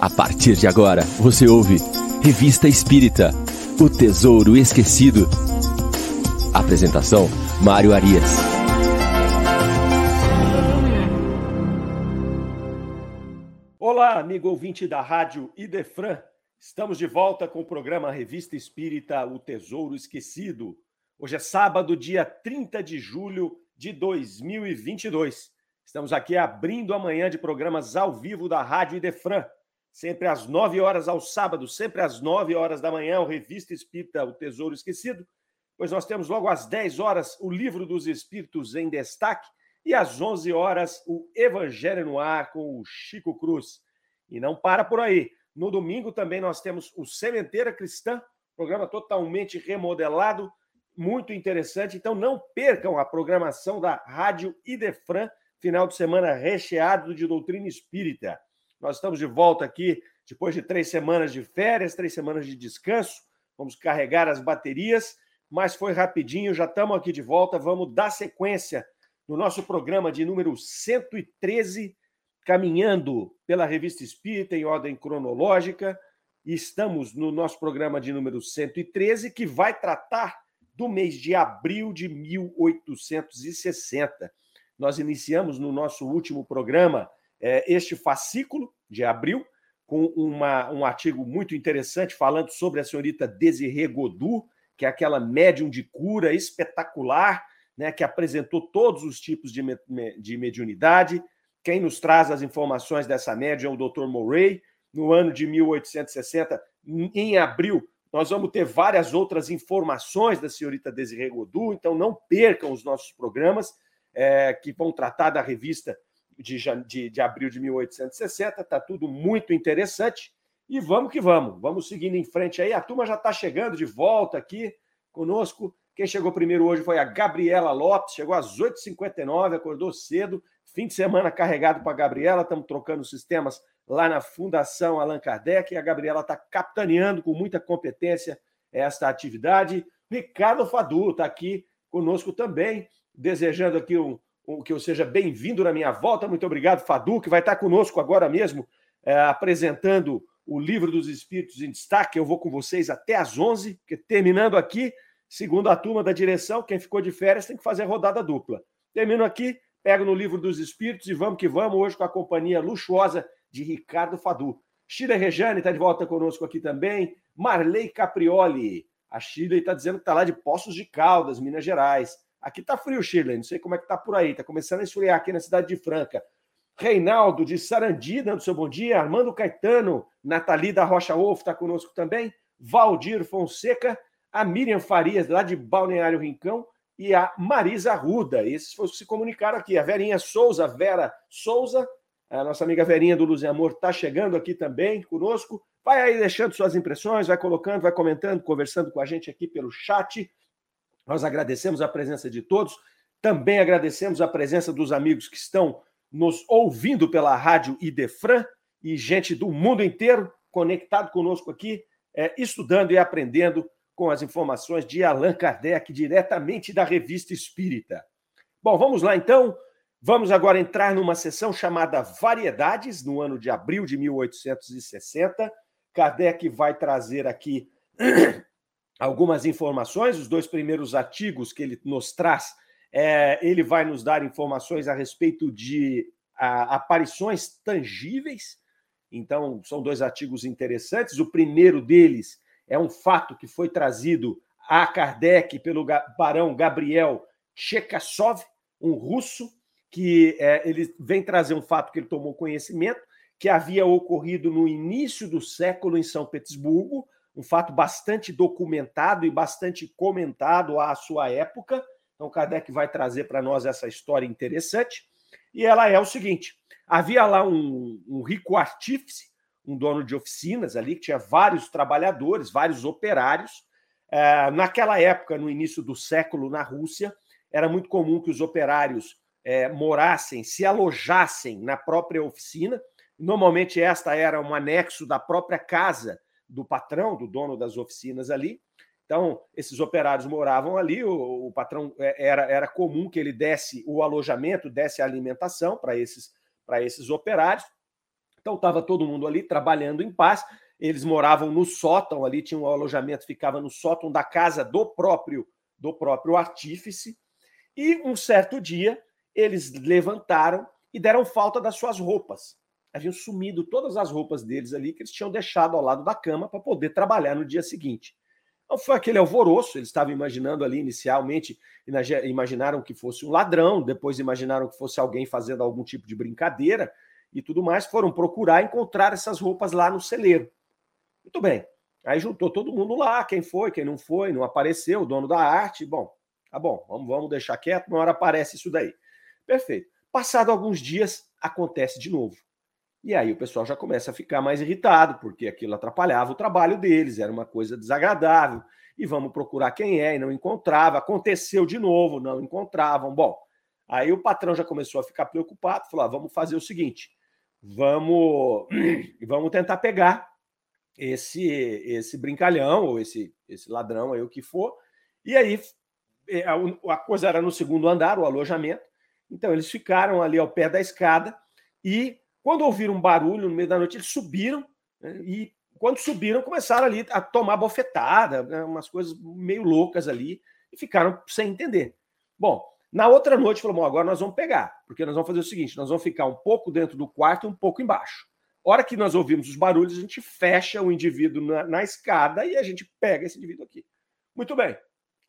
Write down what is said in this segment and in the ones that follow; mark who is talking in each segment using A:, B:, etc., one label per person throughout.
A: A partir de agora, você ouve Revista Espírita O Tesouro Esquecido. Apresentação: Mário Arias.
B: Olá, amigo ouvinte da Rádio Idefran. Estamos de volta com o programa Revista Espírita O Tesouro Esquecido. Hoje é sábado, dia 30 de julho de 2022. Estamos aqui abrindo amanhã de programas ao vivo da Rádio Idefran sempre às 9 horas aos sábados, sempre às 9 horas da manhã, o Revista Espírita O Tesouro Esquecido. Pois nós temos logo às 10 horas o Livro dos Espíritos em Destaque e às 11 horas o Evangelho no Ar com o Chico Cruz. E não para por aí. No domingo também nós temos o Sementeira Cristã, programa totalmente remodelado, muito interessante. Então não percam a programação da Rádio Idefran, final de semana recheado de doutrina espírita. Nós estamos de volta aqui depois de três semanas de férias, três semanas de descanso. Vamos carregar as baterias, mas foi rapidinho, já estamos aqui de volta. Vamos dar sequência no nosso programa de número 113, caminhando pela Revista Espírita em ordem cronológica. Estamos no nosso programa de número 113, que vai tratar do mês de abril de 1860. Nós iniciamos no nosso último programa é, este fascículo de abril, com uma, um artigo muito interessante falando sobre a senhorita Desirê Godu, que é aquela médium de cura espetacular, né, que apresentou todos os tipos de, de mediunidade. Quem nos traz as informações dessa médium é o Dr. Murray. No ano de 1860, em abril, nós vamos ter várias outras informações da senhorita Desirê Godu, então não percam os nossos programas é, que vão tratar da revista de, de, de abril de 1860, está tudo muito interessante. E vamos que vamos, vamos seguindo em frente aí. A turma já está chegando de volta aqui conosco. Quem chegou primeiro hoje foi a Gabriela Lopes, chegou às 8h59, acordou cedo. Fim de semana carregado para a Gabriela, estamos trocando sistemas lá na Fundação Allan Kardec. E a Gabriela está capitaneando com muita competência esta atividade. Ricardo Fadu está aqui conosco também, desejando aqui um, que eu seja bem-vindo na minha volta. Muito obrigado, Fadu, que vai estar conosco agora mesmo, é, apresentando o Livro dos Espíritos em Destaque. Eu vou com vocês até às 11, porque terminando aqui, segundo a turma da direção, quem ficou de férias tem que fazer rodada dupla. Termino aqui, pego no Livro dos Espíritos e vamos que vamos, hoje com a companhia luxuosa de Ricardo Fadu. Shida Rejane está de volta conosco aqui também. Marley Caprioli. A Shida está dizendo que está lá de Poços de Caldas, Minas Gerais. Aqui tá frio, Shirley. Não sei como é que tá por aí. Tá começando a esfriar aqui na cidade de Franca. Reinaldo de Sarandi, dando seu bom dia. Armando Caetano, Nathalie da Rocha Wolf está conosco também. Valdir Fonseca, a Miriam Farias, lá de Balneário Rincão, e a Marisa Ruda. Esses foram se comunicaram aqui. A Verinha Souza, Vera Souza, a nossa amiga Verinha do Luz e Amor, está chegando aqui também conosco. Vai aí deixando suas impressões, vai colocando, vai comentando, conversando com a gente aqui pelo chat. Nós agradecemos a presença de todos, também agradecemos a presença dos amigos que estão nos ouvindo pela rádio Idefran e gente do mundo inteiro conectado conosco aqui, é, estudando e aprendendo com as informações de Allan Kardec, diretamente da Revista Espírita. Bom, vamos lá então. Vamos agora entrar numa sessão chamada Variedades, no ano de abril de 1860. Kardec vai trazer aqui algumas informações. Os dois primeiros artigos que ele nos traz, é, ele vai nos dar informações a respeito de a, aparições tangíveis. Então, são dois artigos interessantes. O primeiro deles é um fato que foi trazido a Kardec pelo barão Gabriel Chekasov, um russo, que é, ele vem trazer um fato que ele tomou conhecimento, que havia ocorrido no início do século em São Petersburgo, um fato bastante documentado e bastante comentado à sua época. Então, Kardec vai trazer para nós essa história interessante. E ela é o seguinte: havia lá um, um rico artífice, um dono de oficinas ali, que tinha vários trabalhadores, vários operários. É, naquela época, no início do século, na Rússia, era muito comum que os operários é, morassem, se alojassem na própria oficina. Normalmente, esta era um anexo da própria casa do patrão, do dono das oficinas ali. Então, esses operários moravam ali, o, o patrão é, era, era comum que ele desse o alojamento, desse a alimentação para esses, esses operários. Então estava todo mundo ali trabalhando em paz. Eles moravam no sótão ali, tinha um alojamento, ficava no sótão da casa do próprio do próprio artífice. E um certo dia eles levantaram e deram falta das suas roupas. Haviam sumido todas as roupas deles ali que eles tinham deixado ao lado da cama para poder trabalhar no dia seguinte. Então foi aquele alvoroço, eles estavam imaginando ali inicialmente, imaginaram que fosse um ladrão, depois imaginaram que fosse alguém fazendo algum tipo de brincadeira e tudo mais, foram procurar encontrar essas roupas lá no celeiro. Muito bem. Aí juntou todo mundo lá, quem foi, quem não foi, não apareceu, o dono da arte. Bom, tá bom, vamos, vamos deixar quieto, uma hora aparece isso daí. Perfeito. Passado alguns dias, acontece de novo. E aí o pessoal já começa a ficar mais irritado, porque aquilo atrapalhava o trabalho deles, era uma coisa desagradável. E vamos procurar quem é, e não encontrava. Aconteceu de novo, não encontravam. Bom, aí o patrão já começou a ficar preocupado, falou: ah, vamos fazer o seguinte, vamos, vamos tentar pegar esse esse brincalhão ou esse esse ladrão aí o que for. E aí é, a coisa era no segundo andar, o alojamento. Então eles ficaram ali ao pé da escada e quando ouviram um barulho no meio da noite, eles subiram né, e quando subiram começaram ali a tomar bofetada, né, umas coisas meio loucas ali e ficaram sem entender. Bom, na outra noite falou: bom, agora nós vamos pegar, porque nós vamos fazer o seguinte: nós vamos ficar um pouco dentro do quarto e um pouco embaixo. Hora que nós ouvimos os barulhos, a gente fecha o indivíduo na, na escada e a gente pega esse indivíduo aqui. Muito bem.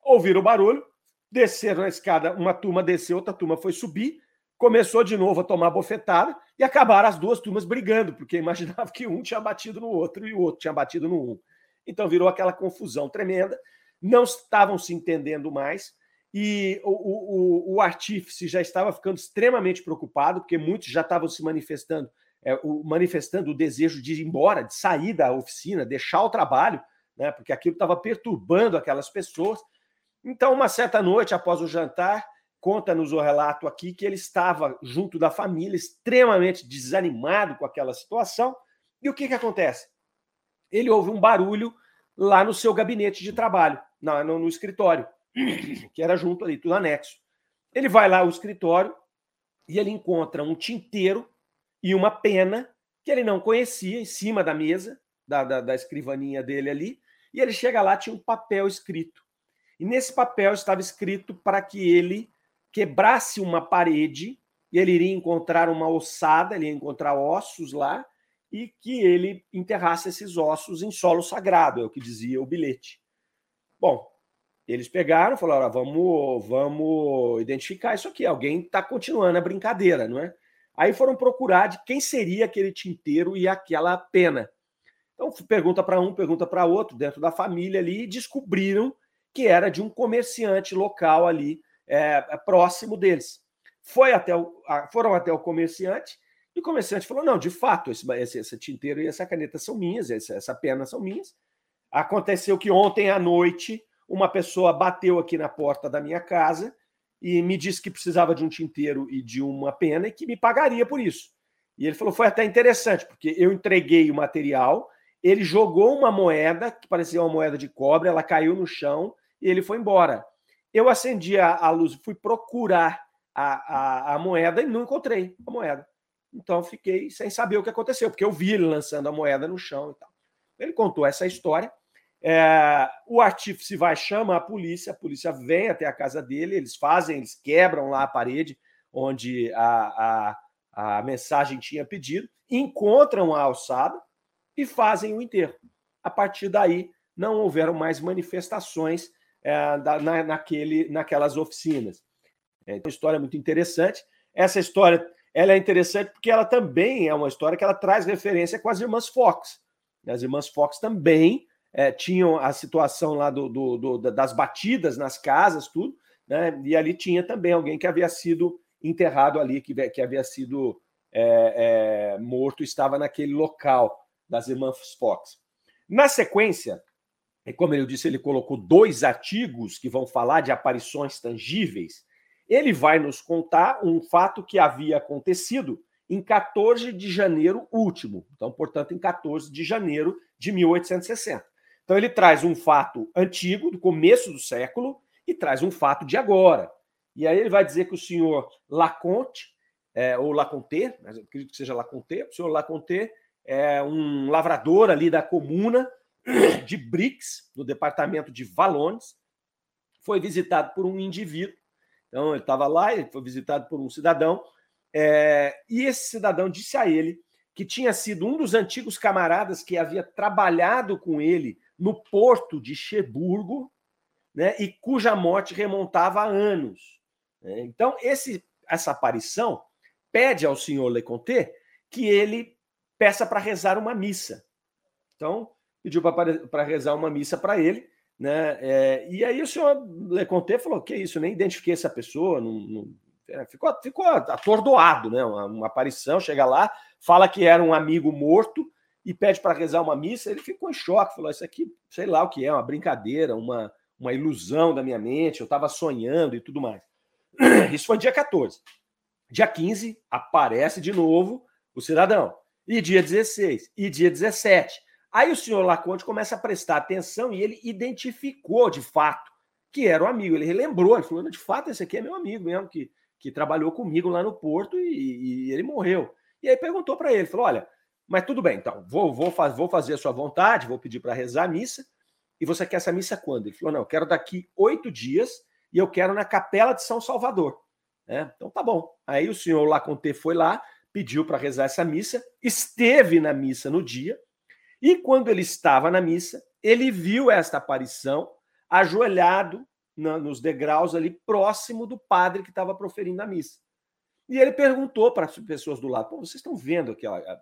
B: Ouviram o barulho, desceram na escada, uma turma desceu, outra turma foi subir, começou de novo a tomar bofetada e acabaram as duas turmas brigando, porque imaginava que um tinha batido no outro e o outro tinha batido no um. Então virou aquela confusão tremenda, não estavam se entendendo mais e o, o, o artífice já estava ficando extremamente preocupado, porque muitos já estavam se manifestando é, o, manifestando o desejo de ir embora, de sair da oficina, deixar o trabalho, né, porque aquilo estava perturbando aquelas pessoas. Então, uma certa noite, após o jantar, conta-nos o relato aqui que ele estava junto da família, extremamente desanimado com aquela situação. E o que, que acontece? Ele ouve um barulho lá no seu gabinete de trabalho, no, no, no escritório, que era junto ali, tudo anexo. Ele vai lá ao escritório e ele encontra um tinteiro e uma pena que ele não conhecia em cima da mesa, da, da, da escrivaninha dele ali, e ele chega lá, tinha um papel escrito. E nesse papel estava escrito para que ele quebrasse uma parede e ele iria encontrar uma ossada, ele ia encontrar ossos lá, e que ele enterrasse esses ossos em solo sagrado, é o que dizia o bilhete. Bom, eles pegaram, falaram: vamos, vamos identificar isso aqui. Alguém está continuando a brincadeira, não é? Aí foram procurar de quem seria aquele tinteiro e aquela pena. Então, pergunta para um, pergunta para outro, dentro da família ali, e descobriram que era de um comerciante local ali, é, é próximo deles. Foi até o, foram até o comerciante, e o comerciante falou: não, de fato, esse, esse, esse tinteiro e essa caneta são minhas, essa, essa pena são minhas. Aconteceu que ontem à noite uma pessoa bateu aqui na porta da minha casa e me disse que precisava de um tinteiro e de uma pena e que me pagaria por isso. E ele falou: foi até interessante, porque eu entreguei o material, ele jogou uma moeda, que parecia uma moeda de cobre, ela caiu no chão e ele foi embora. Eu acendi a, a luz, fui procurar a, a, a, moeda e não encontrei a moeda. Então fiquei sem saber o que aconteceu, porque eu vi ele lançando a moeda no chão e tal. Ele contou essa história é, o artífice vai, chama a polícia, a polícia vem até a casa dele, eles fazem, eles quebram lá a parede onde a, a, a mensagem tinha pedido, encontram a alçada e fazem o enterro. A partir daí, não houveram mais manifestações é, da, na, naquele, naquelas oficinas. É, então, história muito interessante. Essa história ela é interessante porque ela também é uma história que ela traz referência com as irmãs Fox. As irmãs Fox também é, tinham a situação lá do, do, do, das batidas nas casas, tudo, né? E ali tinha também alguém que havia sido enterrado ali, que, que havia sido é, é, morto, estava naquele local das irmãs Fox. Na sequência, como eu disse, ele colocou dois artigos que vão falar de aparições tangíveis. Ele vai nos contar um fato que havia acontecido em 14 de janeiro último. Então, portanto, em 14 de janeiro de 1860. Então ele traz um fato antigo, do começo do século, e traz um fato de agora. E aí ele vai dizer que o senhor Laconte é, ou Laconté, mas eu acredito que seja Laconté, o senhor Laconté é um lavrador ali da comuna de Brix, no departamento de Valones, foi visitado por um indivíduo. Então, ele estava lá, ele foi visitado por um cidadão, é, e esse cidadão disse a ele que tinha sido um dos antigos camaradas que havia trabalhado com ele no porto de Cheburgo, né, e cuja morte remontava a anos. Né? Então, esse, essa aparição pede ao senhor Leconte que ele peça para rezar uma missa. Então, pediu para rezar uma missa para ele, né? É, e aí o senhor Leconte falou: que isso, nem identifiquei essa pessoa, não, não... É, ficou, ficou atordoado, né? Uma, uma, aparição, chega lá, fala que era um amigo morto e pede para rezar uma missa. Ele ficou em choque, falou: Isso aqui, sei lá o que é, uma brincadeira, uma, uma ilusão da minha mente, eu estava sonhando e tudo mais. Isso foi dia 14. Dia 15, aparece de novo o cidadão. E dia 16, e dia 17. Aí o senhor Laconte começa a prestar atenção e ele identificou de fato que era o amigo. Ele relembrou, ele falou: de fato, esse aqui é meu amigo mesmo, que, que trabalhou comigo lá no Porto e, e ele morreu. E aí perguntou para ele: falou, olha, mas tudo bem, então, vou, vou, vou fazer a sua vontade, vou pedir para rezar a missa. E você quer essa missa quando? Ele falou: não, eu quero daqui oito dias e eu quero na Capela de São Salvador. É, então tá bom. Aí o senhor Laconte foi lá, pediu para rezar essa missa, esteve na missa no dia, e quando ele estava na missa, ele viu esta aparição ajoelhado na, nos degraus ali próximo do padre que estava proferindo a missa. E ele perguntou para as pessoas do lado: vocês estão vendo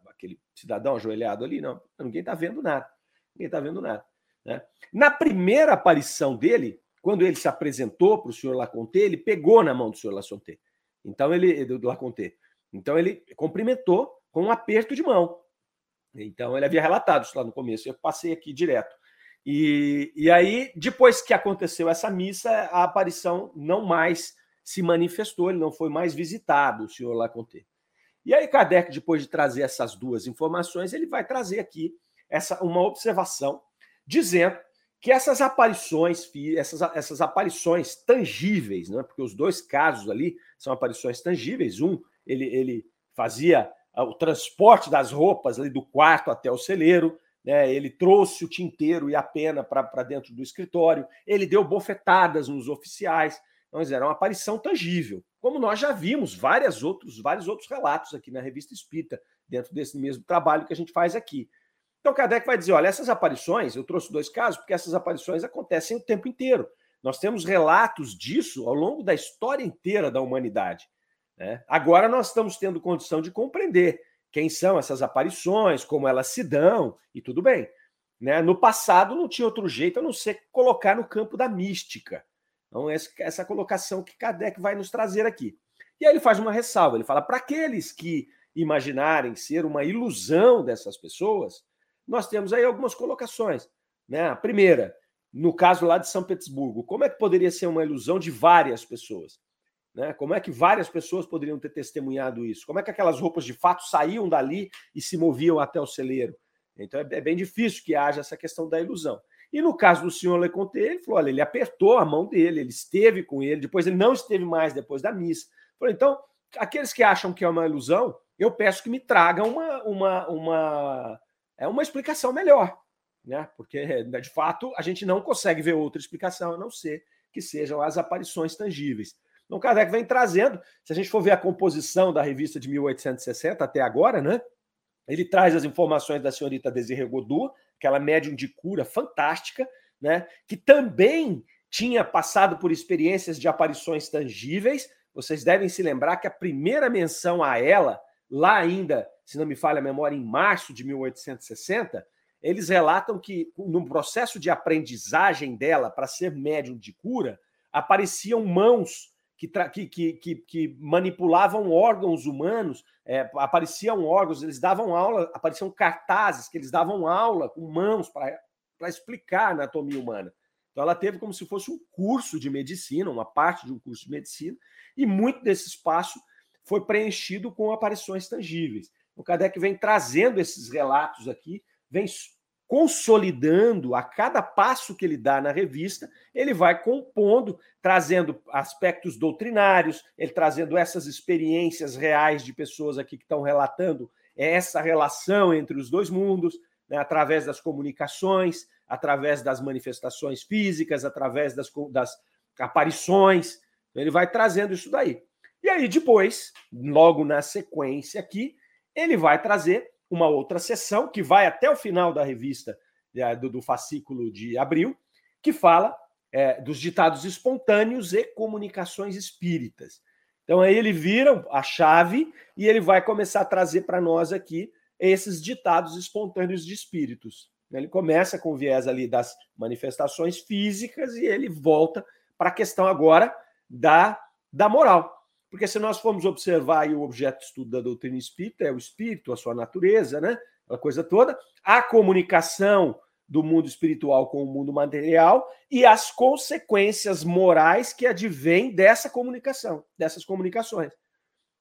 B: aquele cidadão ajoelhado ali? Não, ninguém está vendo nada. Ninguém está vendo nada. Né? Na primeira aparição dele, quando ele se apresentou para o senhor Laconte, ele pegou na mão do senhor Laconte. Então ele do Laconte. Então ele cumprimentou com um aperto de mão. Então ele havia relatado isso lá no começo. Eu passei aqui direto. E, e aí, depois que aconteceu essa missa, a aparição não mais se manifestou, ele não foi mais visitado, o senhor Laconte. E aí, Kardec, depois de trazer essas duas informações, ele vai trazer aqui essa uma observação, dizendo que essas aparições, essas, essas aparições tangíveis, né? porque os dois casos ali são aparições tangíveis. Um, ele, ele fazia o transporte das roupas ali do quarto até o celeiro, né? ele trouxe o tinteiro e a pena para dentro do escritório, ele deu bofetadas nos oficiais. Então, era uma aparição tangível, como nós já vimos vários outros, vários outros relatos aqui na revista Espírita, dentro desse mesmo trabalho que a gente faz aqui. Então, Kardec vai dizer: olha, essas aparições, eu trouxe dois casos, porque essas aparições acontecem o tempo inteiro. Nós temos relatos disso ao longo da história inteira da humanidade. Né? Agora nós estamos tendo condição de compreender quem são essas aparições, como elas se dão, e tudo bem. Né? No passado não tinha outro jeito a não ser colocar no campo da mística. Então, essa colocação que Kardec vai nos trazer aqui. E aí ele faz uma ressalva: ele fala, para aqueles que imaginarem ser uma ilusão dessas pessoas, nós temos aí algumas colocações. Né? A primeira, no caso lá de São Petersburgo, como é que poderia ser uma ilusão de várias pessoas? Né? Como é que várias pessoas poderiam ter testemunhado isso? Como é que aquelas roupas de fato saíam dali e se moviam até o celeiro? Então é, é bem difícil que haja essa questão da ilusão. E no caso do senhor Leconte, ele falou: olha, ele apertou a mão dele, ele esteve com ele, depois ele não esteve mais depois da missa. Falou, então, aqueles que acham que é uma ilusão, eu peço que me tragam uma, uma, uma é uma explicação melhor, né? Porque de fato a gente não consegue ver outra explicação a não ser que sejam as aparições tangíveis. Então, Kardec vem trazendo, se a gente for ver a composição da revista de 1860 até agora, né? Ele traz as informações da senhorita Desirê Godot, aquela médium de cura fantástica, né? Que também tinha passado por experiências de aparições tangíveis. Vocês devem se lembrar que a primeira menção a ela, lá ainda se não me falha a memória, em março de 1860, eles relatam que no processo de aprendizagem dela para ser médium de cura, apareciam mãos que, que, que, que manipulavam órgãos humanos, é, apareciam órgãos, eles davam aula, apareciam cartazes que eles davam aula com mãos para explicar a anatomia humana. Então ela teve como se fosse um curso de medicina, uma parte de um curso de medicina, e muito desse espaço foi preenchido com aparições tangíveis. O Kardec vem trazendo esses relatos aqui, vem consolidando a cada passo que ele dá na revista, ele vai compondo, trazendo aspectos doutrinários, ele trazendo essas experiências reais de pessoas aqui que estão relatando essa relação entre os dois mundos, né, através das comunicações, através das manifestações físicas, através das, das aparições. Ele vai trazendo isso daí. E aí, depois, logo na sequência aqui, ele vai trazer uma outra sessão que vai até o final da revista é, do, fascículo de abril, que fala é, dos ditados espontâneos e comunicações espíritas. Então aí ele vira a chave e ele vai começar a trazer para nós aqui esses ditados espontâneos de espíritos. Ele começa com o viés ali das manifestações físicas e ele volta para a questão agora da, da moral. Porque se nós formos observar o objeto de estudo da doutrina espírita, é o espírito, a sua natureza, né? A coisa toda, a comunicação do mundo espiritual com o mundo material e as consequências morais que advêm dessa comunicação, dessas comunicações.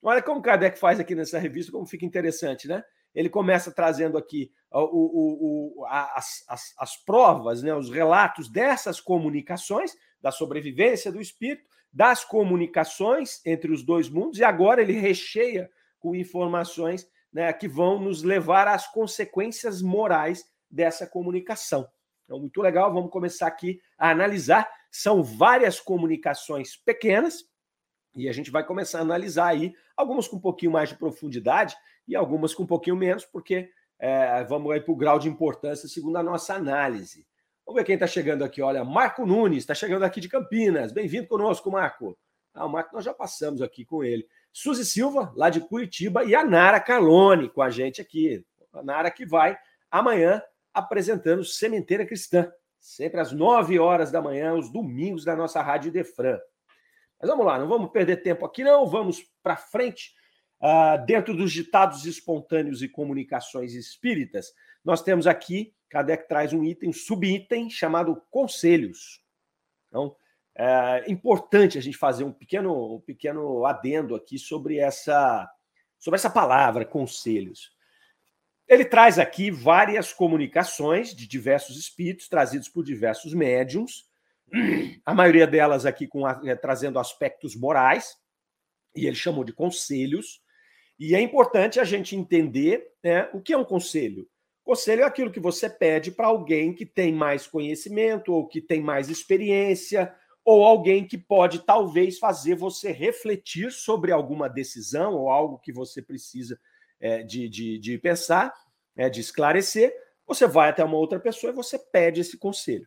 B: Olha como Kardec faz aqui nessa revista, como fica interessante, né? Ele começa trazendo aqui o, o, o, as, as, as provas, né, os relatos dessas comunicações, da sobrevivência do espírito, das comunicações entre os dois mundos, e agora ele recheia com informações né, que vão nos levar às consequências morais dessa comunicação. Então, muito legal, vamos começar aqui a analisar. São várias comunicações pequenas, e a gente vai começar a analisar aí, algumas com um pouquinho mais de profundidade e algumas com um pouquinho menos, porque é, vamos aí para o grau de importância segundo a nossa análise. Vamos ver quem está chegando aqui. Olha, Marco Nunes está chegando aqui de Campinas. Bem-vindo conosco, Marco. Ah, o Marco, nós já passamos aqui com ele. Suzy Silva, lá de Curitiba, e a Nara Calone com a gente aqui. A Nara que vai amanhã apresentando Sementeira Cristã, sempre às 9 horas da manhã, os domingos da nossa Rádio Defran. Mas vamos lá, não vamos perder tempo aqui, não. Vamos para frente. Uh, dentro dos ditados espontâneos e comunicações espíritas, nós temos aqui Kardec traz um item, um subitem chamado conselhos. Então, é importante a gente fazer um pequeno, um pequeno adendo aqui sobre essa, sobre essa palavra, conselhos. Ele traz aqui várias comunicações de diversos espíritos, trazidos por diversos médiums, a maioria delas aqui com, é, trazendo aspectos morais, e ele chamou de conselhos. E é importante a gente entender né, o que é um conselho. Conselho é aquilo que você pede para alguém que tem mais conhecimento ou que tem mais experiência ou alguém que pode talvez fazer você refletir sobre alguma decisão ou algo que você precisa é, de, de, de, pensar, é, de esclarecer. Você vai até uma outra pessoa e você pede esse conselho.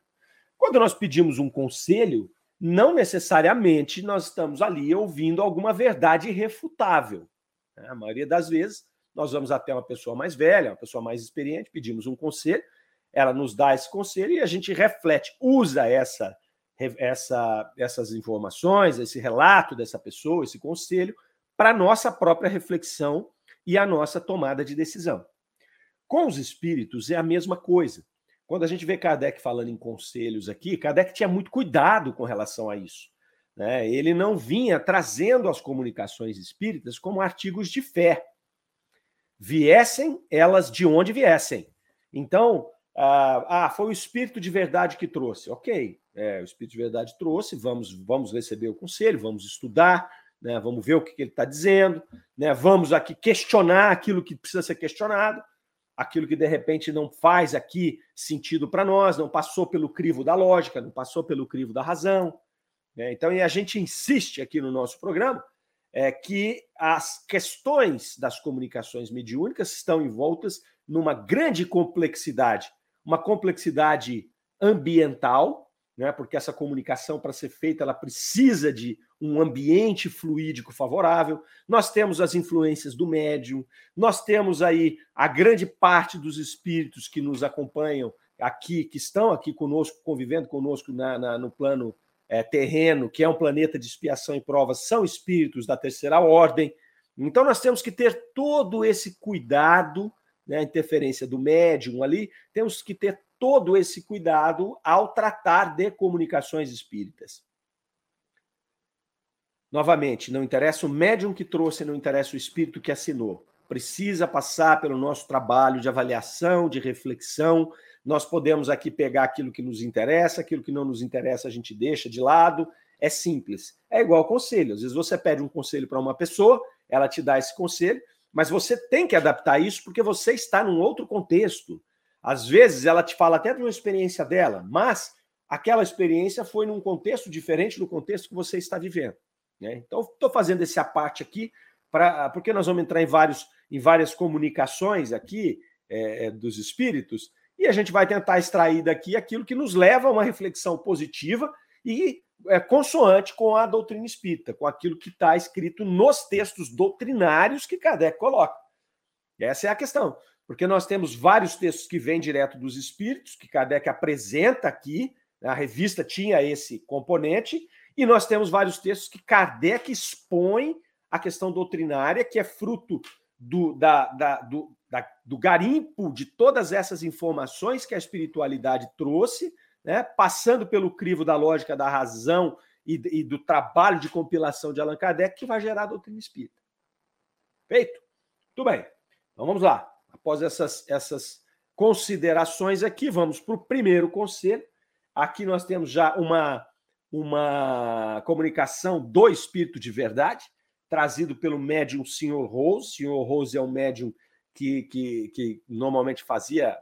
B: Quando nós pedimos um conselho, não necessariamente nós estamos ali ouvindo alguma verdade irrefutável. Né? A maioria das vezes nós vamos até uma pessoa mais velha, uma pessoa mais experiente, pedimos um conselho, ela nos dá esse conselho e a gente reflete, usa essa, essa, essas informações, esse relato dessa pessoa, esse conselho, para nossa própria reflexão e a nossa tomada de decisão. Com os espíritos é a mesma coisa. Quando a gente vê Kardec falando em conselhos aqui, Kardec tinha muito cuidado com relação a isso. Né? Ele não vinha trazendo as comunicações espíritas como artigos de fé viessem elas de onde viessem. Então, ah, ah, foi o Espírito de verdade que trouxe. Ok, é, o Espírito de verdade trouxe, vamos, vamos receber o conselho, vamos estudar, né, vamos ver o que, que ele está dizendo, né, vamos aqui questionar aquilo que precisa ser questionado, aquilo que de repente não faz aqui sentido para nós, não passou pelo crivo da lógica, não passou pelo crivo da razão. Né? Então, e a gente insiste aqui no nosso programa é que as questões das comunicações mediúnicas estão envoltas numa grande complexidade, uma complexidade ambiental, né? Porque essa comunicação para ser feita ela precisa de um ambiente fluídico favorável. Nós temos as influências do médium, nós temos aí a grande parte dos espíritos que nos acompanham aqui, que estão aqui conosco, convivendo conosco na, na no plano é, terreno, que é um planeta de expiação e provas, são espíritos da terceira ordem. Então, nós temos que ter todo esse cuidado, né, a interferência do médium ali, temos que ter todo esse cuidado ao tratar de comunicações espíritas. Novamente, não interessa o médium que trouxe, não interessa o espírito que assinou. Precisa passar pelo nosso trabalho de avaliação, de reflexão, nós podemos aqui pegar aquilo que nos interessa, aquilo que não nos interessa a gente deixa de lado. É simples. É igual conselho. Às vezes você pede um conselho para uma pessoa, ela te dá esse conselho, mas você tem que adaptar isso porque você está num outro contexto. Às vezes ela te fala até de uma experiência dela, mas aquela experiência foi num contexto diferente do contexto que você está vivendo. Né? Então, estou fazendo esse aparte aqui, pra, porque nós vamos entrar em, vários, em várias comunicações aqui é, é, dos espíritos, e a gente vai tentar extrair daqui aquilo que nos leva a uma reflexão positiva e é, consoante com a doutrina espírita, com aquilo que está escrito nos textos doutrinários que Kardec coloca. Essa é a questão, porque nós temos vários textos que vêm direto dos espíritos, que Kardec apresenta aqui, né, a revista tinha esse componente, e nós temos vários textos que Kardec expõe a questão doutrinária, que é fruto do, da, da, do, da, do garimpo de todas essas informações que a espiritualidade trouxe, né, passando pelo crivo da lógica da razão e, e, do trabalho de compilação de Allan Kardec, que vai gerar a doutrina espírita. Feito? Muito bem. Então vamos lá. Após essas, essas considerações aqui, vamos para o primeiro conselho. Aqui nós temos já uma, uma comunicação do espírito de verdade, trazido pelo médium Sr. Rose. Sr. Rose é um médium que, que, que normalmente fazia,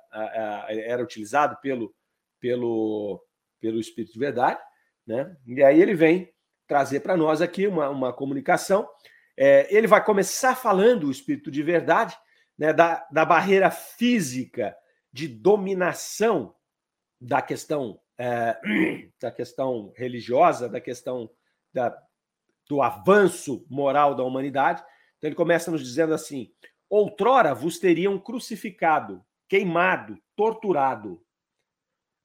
B: era utilizado pelo, pelo, pelo espírito de verdade, né? E aí ele vem trazer para nós aqui uma, uma comunicação. É, ele vai começar falando, o espírito de verdade, né, da, da barreira física de dominação da questão é, da questão religiosa, da questão da, do avanço moral da humanidade. Então ele começa nos dizendo assim: outrora vos teriam crucificado, queimado, torturado.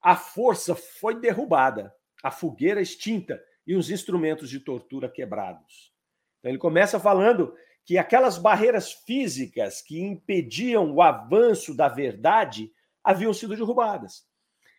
B: A força foi derrubada, a fogueira extinta e os instrumentos de tortura quebrados. Então ele começa falando que aquelas barreiras físicas que impediam o avanço da verdade haviam sido derrubadas.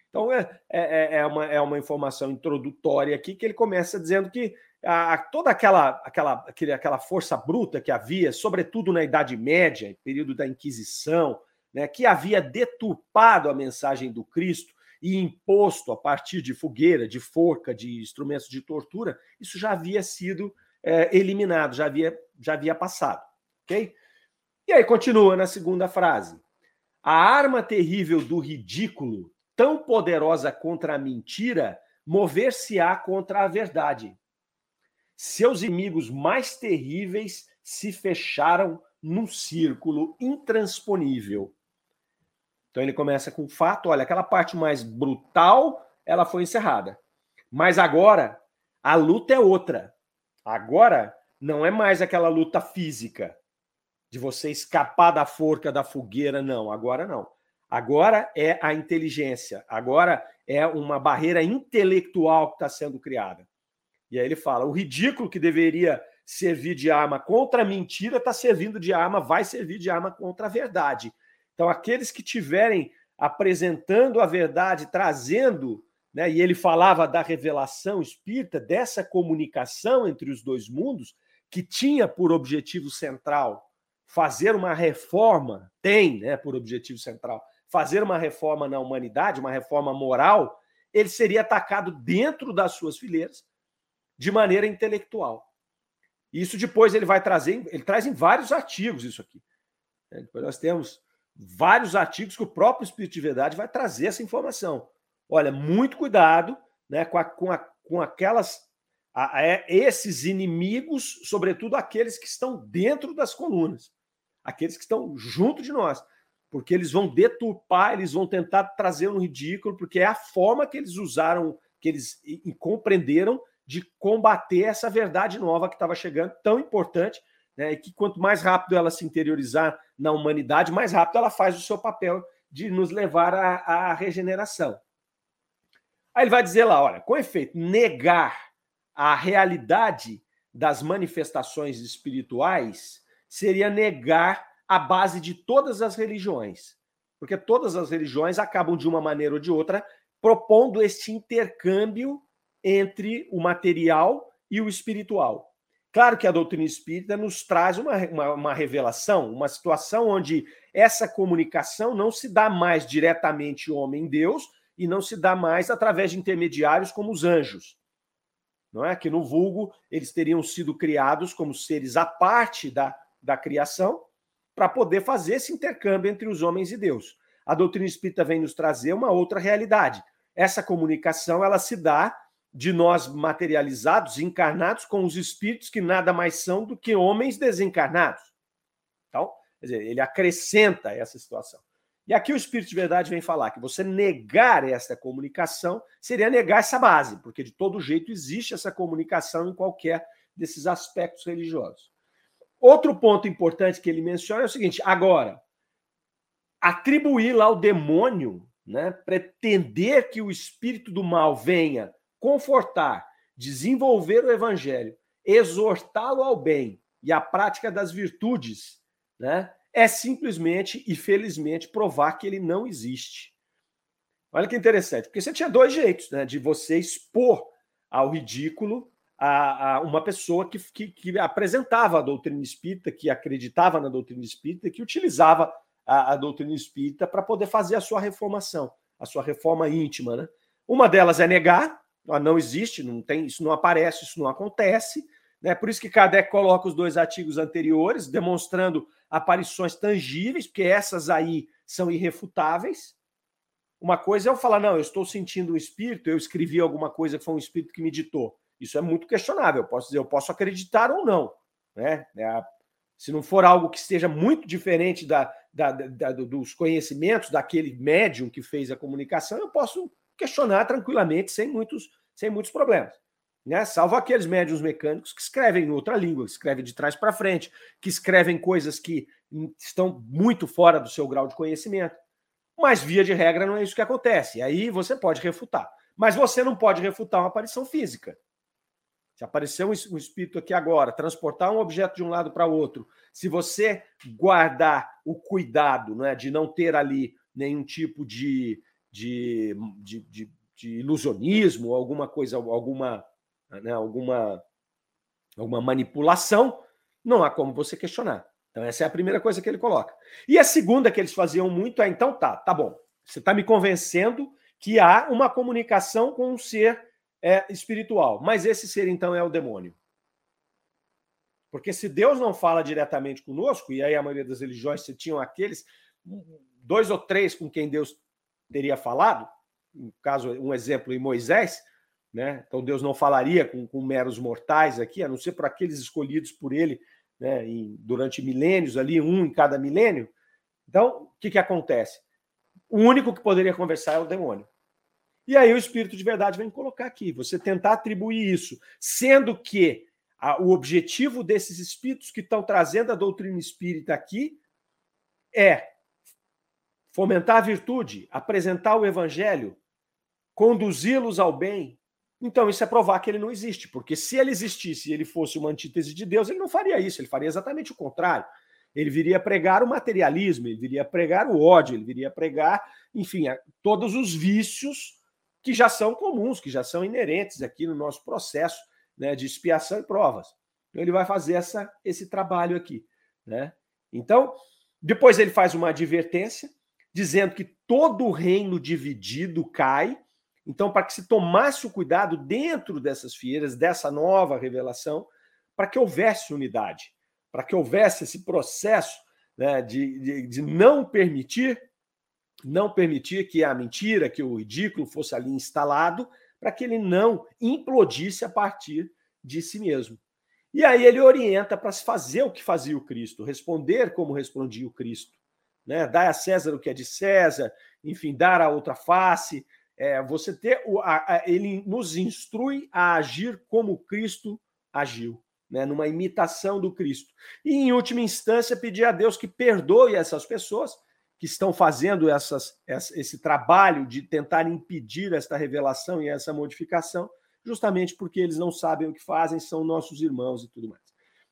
B: Então, é, é, é, é, uma, é uma informação introdutória aqui que ele começa dizendo que a, toda aquela, aquela, aquele, aquela força bruta que havia, sobretudo na Idade Média, período da Inquisição, né, que havia deturpado a mensagem do Cristo e imposto a partir de fogueira, de forca, de instrumentos de tortura, isso já havia sido é, eliminado, já havia, já havia passado. ok? E aí continua na segunda frase. A arma terrível do ridículo tão poderosa contra a mentira, mover-se-á contra a verdade. Seus inimigos mais terríveis se fecharam num círculo intransponível. Então ele começa com o fato, olha, aquela parte mais brutal, ela foi encerrada. Mas agora a luta é outra. Agora não é mais aquela luta física de você escapar da forca da fogueira, não. Agora não. Agora é a inteligência, agora é uma barreira intelectual que está sendo criada. E aí ele fala: o ridículo que deveria servir de arma contra a mentira está servindo de arma, vai servir de arma contra a verdade. Então, aqueles que tiverem apresentando a verdade, trazendo, né, e ele falava da revelação espírita, dessa comunicação entre os dois mundos, que tinha por objetivo central fazer uma reforma, tem né, por objetivo central fazer uma reforma na humanidade, uma reforma moral, ele seria atacado dentro das suas fileiras de maneira intelectual. Isso depois ele vai trazer, ele traz em vários artigos isso aqui. É, depois nós temos vários artigos que o próprio Espírito de Verdade vai trazer essa informação. Olha, muito cuidado né, com, a, com, a, com aquelas a, a, é, esses inimigos, sobretudo aqueles que estão dentro das colunas, aqueles que estão junto de nós porque eles vão deturpar, eles vão tentar trazer um ridículo, porque é a forma que eles usaram, que eles compreenderam de combater essa verdade nova que estava chegando, tão importante, né, e que quanto mais rápido ela se interiorizar na humanidade, mais rápido ela faz o seu papel de nos levar à, à regeneração. Aí ele vai dizer lá, olha, com efeito, negar a realidade das manifestações espirituais seria negar a base de todas as religiões. Porque todas as religiões acabam, de uma maneira ou de outra, propondo este intercâmbio entre o material e o espiritual. Claro que a doutrina espírita nos traz uma, uma, uma, revelação, uma situação onde essa comunicação não se dá mais diretamente homem-deus e não se dá mais através de intermediários como os anjos. Não é? Que no vulgo eles teriam sido criados como seres à parte da, da criação para poder fazer esse intercâmbio entre os homens e Deus. A doutrina espírita vem nos trazer uma outra realidade. Essa comunicação ela se dá de nós materializados, encarnados, com os espíritos que nada mais são do que homens desencarnados. Então, dizer, ele acrescenta essa situação. E aqui o Espírito de Verdade vem falar que você negar essa comunicação seria negar essa base, porque de todo jeito existe essa comunicação em qualquer desses aspectos religiosos. Outro ponto importante que ele menciona é o seguinte: agora, atribuir lá ao demônio, né, pretender que o espírito do mal venha confortar, desenvolver o evangelho, exortá-lo ao bem e à prática das virtudes, né, é simplesmente e felizmente provar que ele não existe. Olha que interessante, porque você tinha dois jeitos né, de você expor ao ridículo a, a uma pessoa que, que, que, apresentava a doutrina espírita, que acreditava na doutrina espírita, que utilizava a, a doutrina espírita para poder fazer a sua reformação, a sua reforma íntima. Né? Uma delas é negar, não existe, não tem, isso não aparece, isso não acontece. Né? Por isso que Kardec coloca os dois artigos anteriores, demonstrando aparições tangíveis, porque essas aí são irrefutáveis. Uma coisa é eu falar, não, eu estou sentindo um espírito, eu escrevi alguma coisa que foi um espírito que me ditou. Isso é muito questionável. Eu posso dizer, eu posso acreditar ou não. Né? É se não for algo que esteja muito diferente da, da, da, dos conhecimentos daquele médium que fez a comunicação, eu posso questionar tranquilamente, sem muitos, sem muitos problemas. Né? Salvo aqueles médiums mecânicos que escrevem em outra língua, que escrevem de trás para frente, que escrevem coisas que estão muito fora do seu grau de conhecimento. Mas, via de regra, não é isso que acontece. Aí você pode refutar. Mas você não pode refutar uma aparição física. Se aparecer um espírito aqui agora, transportar um objeto de um lado para outro, se você guardar o cuidado né, de não ter ali nenhum tipo de, de, de, de, de ilusionismo, alguma coisa, alguma, né, alguma, alguma manipulação, não há como você questionar. Então, essa é a primeira coisa que ele coloca. E a segunda que eles faziam muito é: então tá, tá bom, você está me convencendo que há uma comunicação com um ser é, espiritual, mas esse ser então é o demônio. Porque se Deus não fala diretamente conosco, e aí a maioria das religiões tinham aqueles, dois ou três com quem Deus teria falado, no caso, um exemplo em Moisés, né? Então Deus não falaria com, com meros mortais aqui, a não ser para aqueles escolhidos por ele né, em, durante milênios, ali, um em cada milênio. Então, o que, que acontece? O único que poderia conversar é o demônio. E aí o Espírito de verdade vem colocar aqui, você tentar atribuir isso, sendo que a, o objetivo desses espíritos que estão trazendo a doutrina espírita aqui é fomentar a virtude, apresentar o evangelho, conduzi-los ao bem. Então, isso é provar que ele não existe, porque se ele existisse e ele fosse uma antítese de Deus, ele não faria isso, ele faria exatamente o contrário. Ele viria pregar o materialismo, ele viria pregar o ódio, ele viria pregar, enfim, todos os vícios que já são comuns, que já são inerentes aqui no nosso processo né, de expiação e provas. Então, ele vai fazer essa, esse trabalho aqui. Né? Então, depois ele faz uma advertência, dizendo que todo o reino dividido cai. Então, para que se tomasse o cuidado dentro dessas feiras, dessa nova revelação, para que houvesse unidade, para que houvesse esse processo né, de, de, de não permitir, não permitir que a mentira, que o ridículo fosse ali instalado, para que ele não implodisse a partir de si mesmo. E aí ele orienta para se fazer o que fazia o Cristo, responder como respondia o Cristo né? Dar a César o que é de César, enfim, dar a outra face. É, você ter o, a, a, ele nos instrui a agir como Cristo agiu, né? numa imitação do Cristo. E, em última instância, pedir a Deus que perdoe essas pessoas que estão fazendo essas, esse trabalho de tentar impedir esta revelação e essa modificação, justamente porque eles não sabem o que fazem, são nossos irmãos e tudo mais.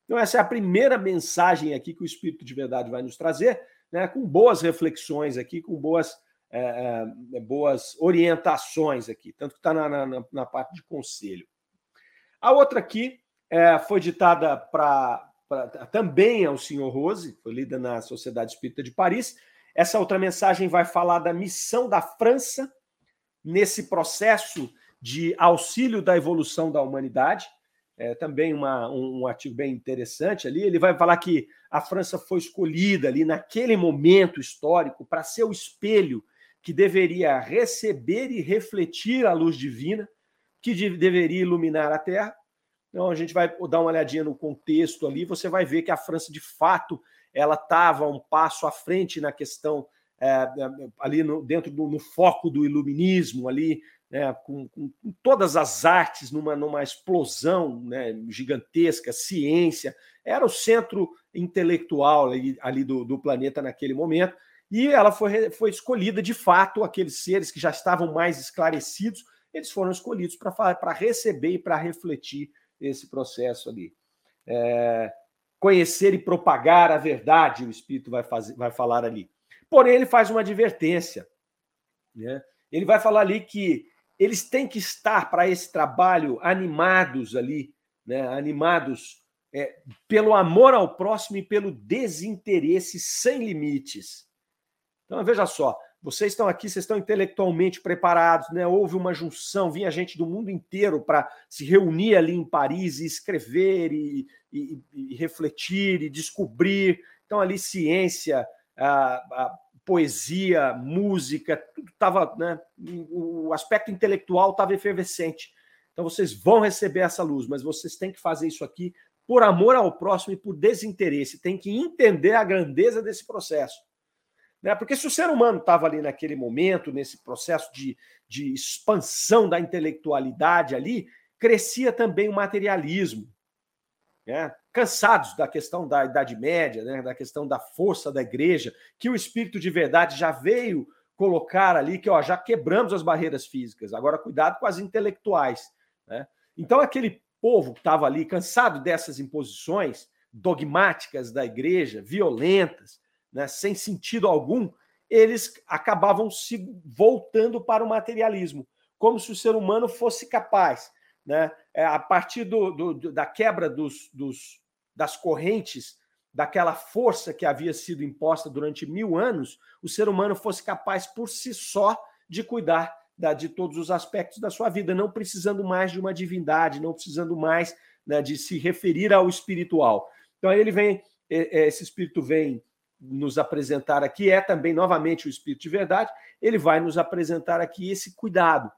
B: Então, essa é a primeira mensagem aqui que o Espírito de Verdade vai nos trazer né, com boas reflexões aqui, com boas, é, é, boas orientações aqui, tanto que está na, na, na, parte de conselho. A outra aqui é, foi ditada para também ao senhor Rose, foi lida na Sociedade Espírita de Paris. Essa outra mensagem vai falar da missão da França nesse processo de auxílio da evolução da humanidade. É também uma, um, um, artigo bem interessante ali. Ele vai falar que a França foi escolhida ali naquele momento histórico para ser o espelho que deveria receber e refletir a luz divina, que de, deveria iluminar a Terra. Então a gente vai dar uma olhadinha no contexto ali. Você vai ver que a França de fato ela estava um passo à frente na questão é, ali no, dentro do no foco do iluminismo ali né, com, com, todas as artes numa, numa explosão né, gigantesca, ciência, era o centro intelectual ali, ali do, do, planeta naquele momento, e ela foi, foi escolhida de fato, aqueles seres que já estavam mais esclarecidos, eles foram escolhidos para receber e para refletir esse processo ali. É, conhecer e propagar a verdade, o Espírito vai, fazer, vai falar ali. Porém, ele faz uma advertência. Né? Ele vai falar ali que eles têm que estar para esse trabalho animados ali, né? animados é, pelo amor ao próximo e pelo desinteresse sem limites. Então, veja só, vocês estão aqui, vocês estão intelectualmente preparados, né? Houve uma junção, vinha gente do mundo inteiro para se reunir ali em Paris e escrever e, e, e refletir e descobrir. Então, ali, ciência, a, a poesia, música, tudo estava, né? O aspecto intelectual estava efervescente. Então vocês vão receber essa luz, mas vocês têm que fazer isso aqui por amor ao próximo e por desinteresse. Tem que entender a grandeza desse processo. Né? Porque se o ser humano estava ali naquele momento, nesse processo de, de expansão da intelectualidade ali, crescia também o materialismo né? Cansados da questão da Idade Média, né? da questão da força da igreja, que o Espírito de verdade já veio colocar ali, que ó, já quebramos as barreiras físicas, agora cuidado com as intelectuais. Né? Então, aquele povo que estava ali, cansado dessas imposições dogmáticas da igreja, violentas, né? sem sentido algum, eles acabavam se voltando para o materialismo, como se o ser humano fosse capaz né? É, a partir do, do, da quebra dos, dos, das correntes, daquela força que havia sido imposta durante mil anos, o ser humano fosse capaz por si só de cuidar da, de todos os aspectos da sua vida, não precisando mais de uma divindade, não precisando mais né, de se referir ao espiritual. Então ele vem, esse espírito vem nos apresentar aqui, é também novamente o espírito de verdade, ele vai nos apresentar aqui esse cuidado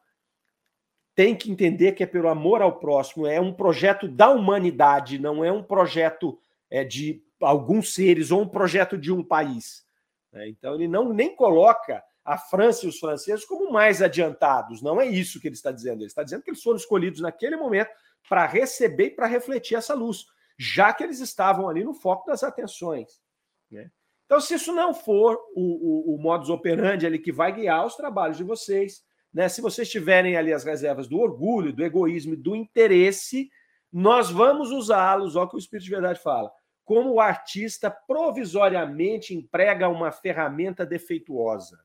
B: tem que entender que é pelo amor ao próximo, é um projeto da humanidade, não é um projeto é, de alguns seres ou um projeto de um país. Né? Então, ele não nem coloca a França e os franceses como mais adiantados. Não é isso que ele está dizendo. Ele está dizendo que eles foram escolhidos naquele momento para receber e para refletir essa luz, já que eles estavam ali no foco das atenções. Né? Então, se isso não for o, o, o modus operandi ali que vai guiar os trabalhos de vocês, né? Se vocês tiverem ali as reservas do orgulho, do egoísmo e do interesse, nós vamos usá-los, olha o que o Espírito de Verdade fala, como o artista provisoriamente emprega uma ferramenta defeituosa.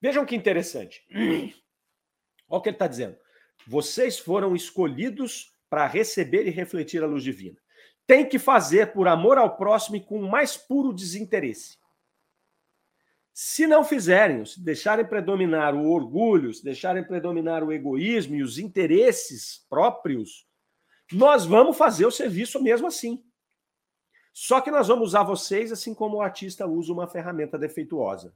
B: Vejam que interessante. Olha o que ele está dizendo. Vocês foram escolhidos para receber e refletir a luz divina. Tem que fazer por amor ao próximo e com o mais puro desinteresse. Se não fizerem, se deixarem predominar o orgulho, se deixarem predominar o egoísmo e os interesses próprios, nós vamos fazer o serviço mesmo assim. Só que nós vamos usar vocês assim como o artista usa uma ferramenta defeituosa.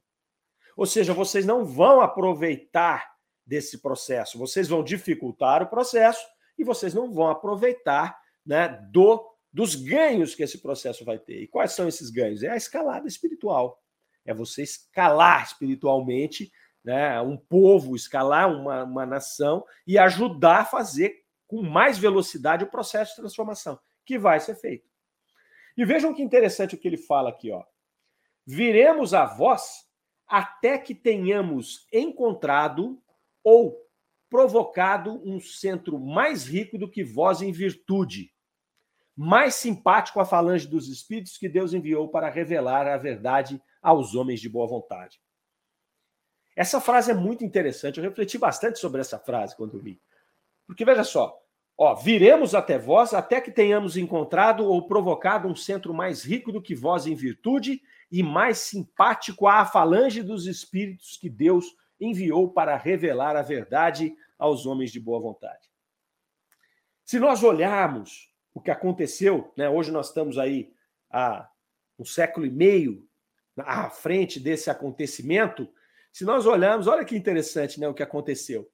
B: Ou seja, vocês não vão aproveitar desse processo, vocês vão dificultar o processo e vocês não vão aproveitar né, do, dos ganhos que esse processo vai ter. E quais são esses ganhos? É a escalada espiritual é você escalar espiritualmente né, um povo, escalar uma, uma nação e ajudar a fazer com mais velocidade o processo de transformação, que vai ser feito. E vejam que interessante o que ele fala aqui, ó. Viremos a vós até que tenhamos encontrado ou provocado um centro mais rico do que vós em virtude, mais simpático à falange dos espíritos que Deus enviou para revelar a verdade aos homens de boa vontade. Essa frase é muito interessante. Eu refleti bastante sobre essa frase quando vi. Porque veja só, Ó, viremos até vós até que tenhamos encontrado ou provocado um centro mais rico do que vós em virtude e mais simpático à falange dos espíritos que Deus enviou para revelar a verdade aos homens de boa vontade. Se nós olharmos o que aconteceu, né, hoje nós estamos aí há um século e meio à frente desse acontecimento, se nós olharmos, olha que interessante né, o que aconteceu.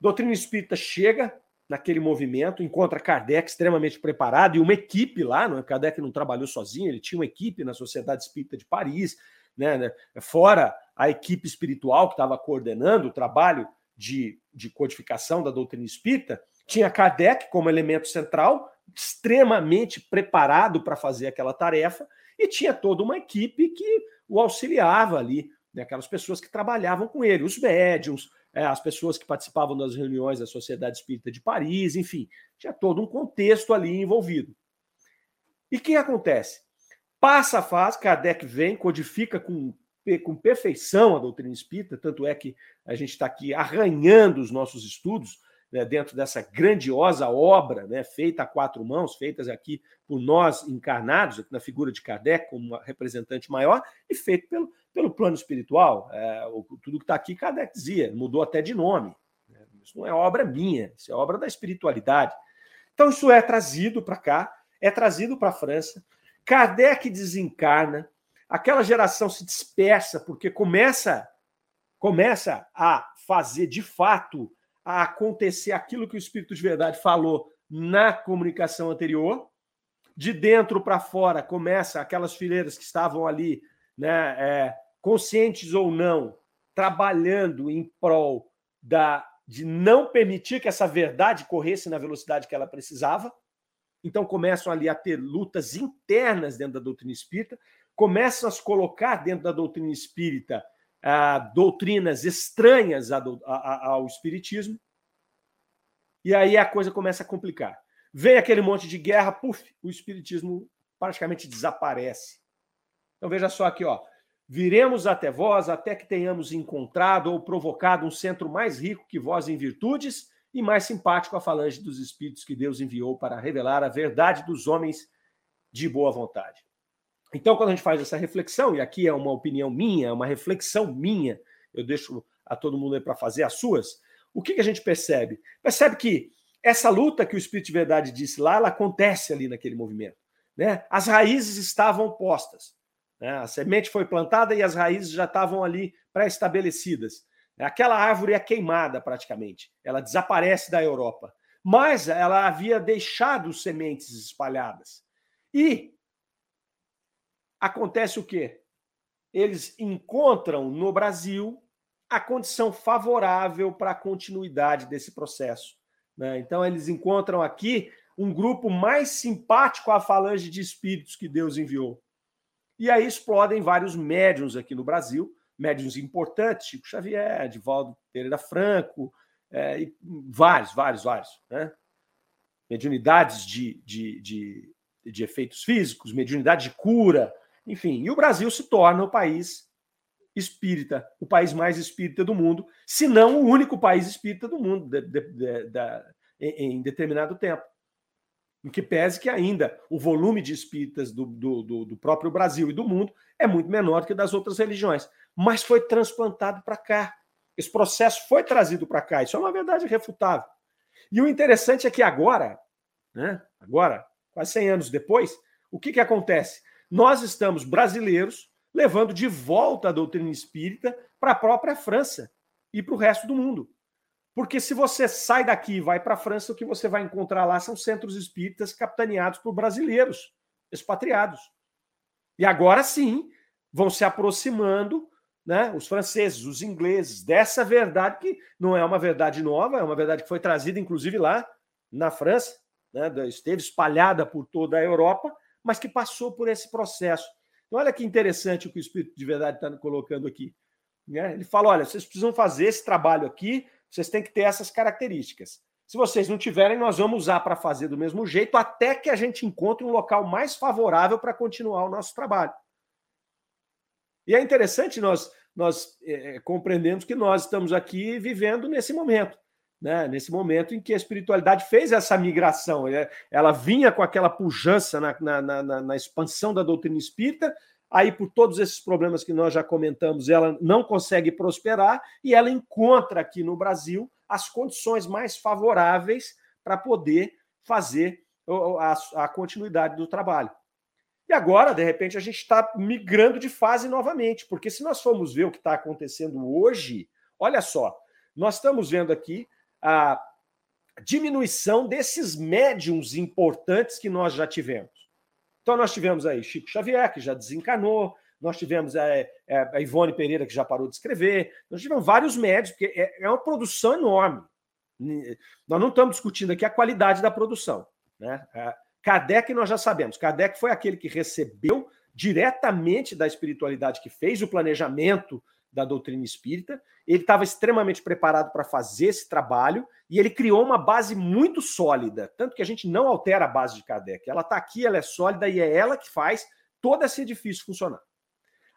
B: Doutrina espírita chega naquele movimento, encontra Kardec extremamente preparado e uma equipe lá, não é? Kardec não trabalhou sozinho, ele tinha uma equipe na Sociedade Espírita de Paris, né, né? fora a equipe espiritual que estava coordenando o trabalho de, de codificação da doutrina espírita, tinha Kardec como elemento central, extremamente preparado para fazer aquela tarefa, e tinha toda uma equipe que o auxiliava ali, né, aquelas pessoas que trabalhavam com ele, os médiums, é, as pessoas que participavam das reuniões da Sociedade Espírita de Paris, enfim, tinha todo um contexto ali envolvido. E o que acontece? Passa a fase, Kardec vem, codifica com, com perfeição a doutrina espírita, tanto é que a gente está aqui arranhando os nossos estudos né, dentro dessa grandiosa obra né, feita a quatro mãos, feitas aqui por nós encarnados, na figura de Kardec como representante maior, e feito pelo, pelo plano espiritual. É, tudo que está aqui, Kardec dizia, mudou até de nome. Né? Isso não é obra minha, isso é obra da espiritualidade. Então, isso é trazido para cá, é trazido para a França. Kardec desencarna, aquela geração se dispersa, porque começa, começa a fazer de fato a acontecer aquilo que o Espírito de Verdade falou na comunicação anterior. De dentro para fora começa aquelas fileiras que estavam ali né, é, conscientes ou não, trabalhando em prol da, de não permitir que essa verdade corresse na velocidade que ela precisava. Então começam ali a ter lutas internas dentro da doutrina espírita, começam a se colocar dentro da doutrina espírita doutrinas estranhas ao espiritismo. E aí a coisa começa a complicar. Vem aquele monte de guerra, puf, o espiritismo praticamente desaparece. Então veja só aqui, ó. Viremos até vós até que tenhamos encontrado ou provocado um centro mais rico que vós em virtudes e mais simpático à falange dos espíritos que Deus enviou para revelar a verdade dos homens de boa vontade. Então, quando a gente faz essa reflexão, e aqui é uma opinião minha, é uma reflexão minha, eu deixo a todo mundo aí para fazer as suas, o que, que a gente percebe? Percebe que essa luta que o Espírito de Verdade disse lá, ela acontece ali naquele movimento. Né? As raízes estavam postas. Né? A semente foi plantada e as raízes já estavam ali pré-estabelecidas. Aquela árvore é queimada praticamente, ela desaparece da Europa. Mas ela havia deixado sementes espalhadas. E acontece o quê? Eles encontram no Brasil a condição favorável para a continuidade desse processo. Né? Então, eles encontram aqui um grupo mais simpático à falange de espíritos que Deus enviou. E aí explodem vários médiums aqui no Brasil, médiums importantes, Chico Xavier, Divaldo Pereira Franco, é, vários, vários, vários. Né? Mediunidades de, de, de, de efeitos físicos, mediunidade de cura, enfim. E o Brasil se torna o país espírita, o país mais espírita do mundo, se não o único país espírita do mundo de, de, de, em, em determinado tempo em que pese que ainda o volume de espíritas do, do, do, do próprio Brasil e do mundo é muito menor que das outras religiões. Mas foi transplantado para cá. Esse processo foi trazido para cá. Isso é uma verdade refutável. E o interessante é que agora, né, agora, quase 100 anos depois, o que, que acontece? Nós estamos brasileiros levando de volta a doutrina espírita para a própria França e para o resto do mundo. Porque se você sai daqui e vai para a França, o que você vai encontrar lá são centros espíritas capitaneados por brasileiros, expatriados. E agora sim vão se aproximando né, os franceses, os ingleses, dessa verdade que não é uma verdade nova, é uma verdade que foi trazida, inclusive, lá na França, né, esteve espalhada por toda a Europa, mas que passou por esse processo. Então, olha que interessante o que o Espírito de Verdade está colocando aqui. Né? Ele fala: olha, vocês precisam fazer esse trabalho aqui vocês têm que ter essas características. Se vocês não tiverem, nós vamos usar para fazer do mesmo jeito até que a gente encontre um local mais favorável para continuar o nosso trabalho. E é interessante nós, nós é, que nós estamos aqui vivendo nesse momento. Né, nesse momento em que a espiritualidade fez essa migração. É, ela vinha com aquela pujança na, na, na, na, expansão da doutrina espírita, aí, por todos esses problemas que nós já comentamos, ela não consegue prosperar e ela encontra aqui no Brasil as condições mais favoráveis para poder fazer a, a continuidade do trabalho. E agora, de repente, a gente está migrando de fase novamente, porque se nós formos ver o que está acontecendo hoje, olha só, nós estamos vendo aqui a diminuição desses médiums importantes que nós já tivemos. Então, nós tivemos aí Chico Xavier, que já desencanou, nós tivemos a, é, é, a Ivone Pereira, que já parou de escrever, nós tivemos vários médios, porque é, é uma produção enorme. Nós não estamos discutindo aqui a qualidade da produção. Né? Kardec, nós já sabemos, Kardec foi aquele que recebeu diretamente da espiritualidade, que fez o planejamento da doutrina espírita. Ele estava extremamente preparado para fazer esse trabalho e ele criou uma base muito sólida. Tanto que a gente não altera a base de Kardec. Ela está aqui, ela é sólida e é ela que faz todo esse edifício funcionar.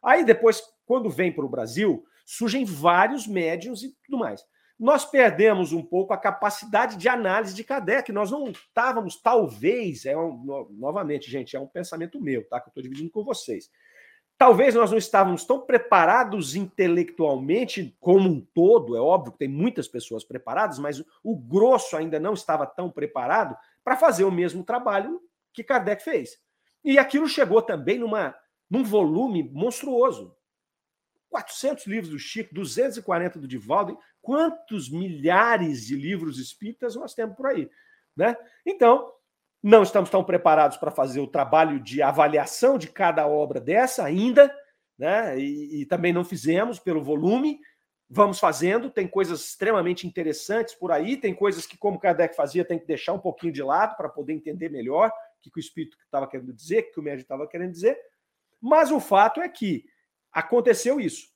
B: Aí depois, quando vem para o Brasil, surgem vários médiums e tudo mais. Nós perdemos um pouco a capacidade de análise de Kardec. Nós não estávamos, talvez, é um, novamente, gente, é um pensamento meu, tá? Que eu estou dividindo com vocês. Talvez nós não estávamos tão preparados intelectualmente como um todo, é óbvio que tem muitas pessoas preparadas, mas o grosso ainda não estava tão preparado para fazer o mesmo trabalho que Kardec fez. E aquilo chegou também numa, num volume monstruoso. 400 livros do Chico, 240 do Divaldo, quantos milhares de livros espíritas nós temos por aí, né? Então, não estamos tão preparados para fazer o trabalho de avaliação de cada obra dessa ainda, né? E, e, também não fizemos pelo volume. Vamos fazendo, tem coisas extremamente interessantes por aí, tem coisas que, como Kardec fazia, tem que deixar um pouquinho de lado para poder entender melhor o que, que o espírito estava querendo dizer, o que o médico estava querendo dizer. Mas o fato é que aconteceu isso.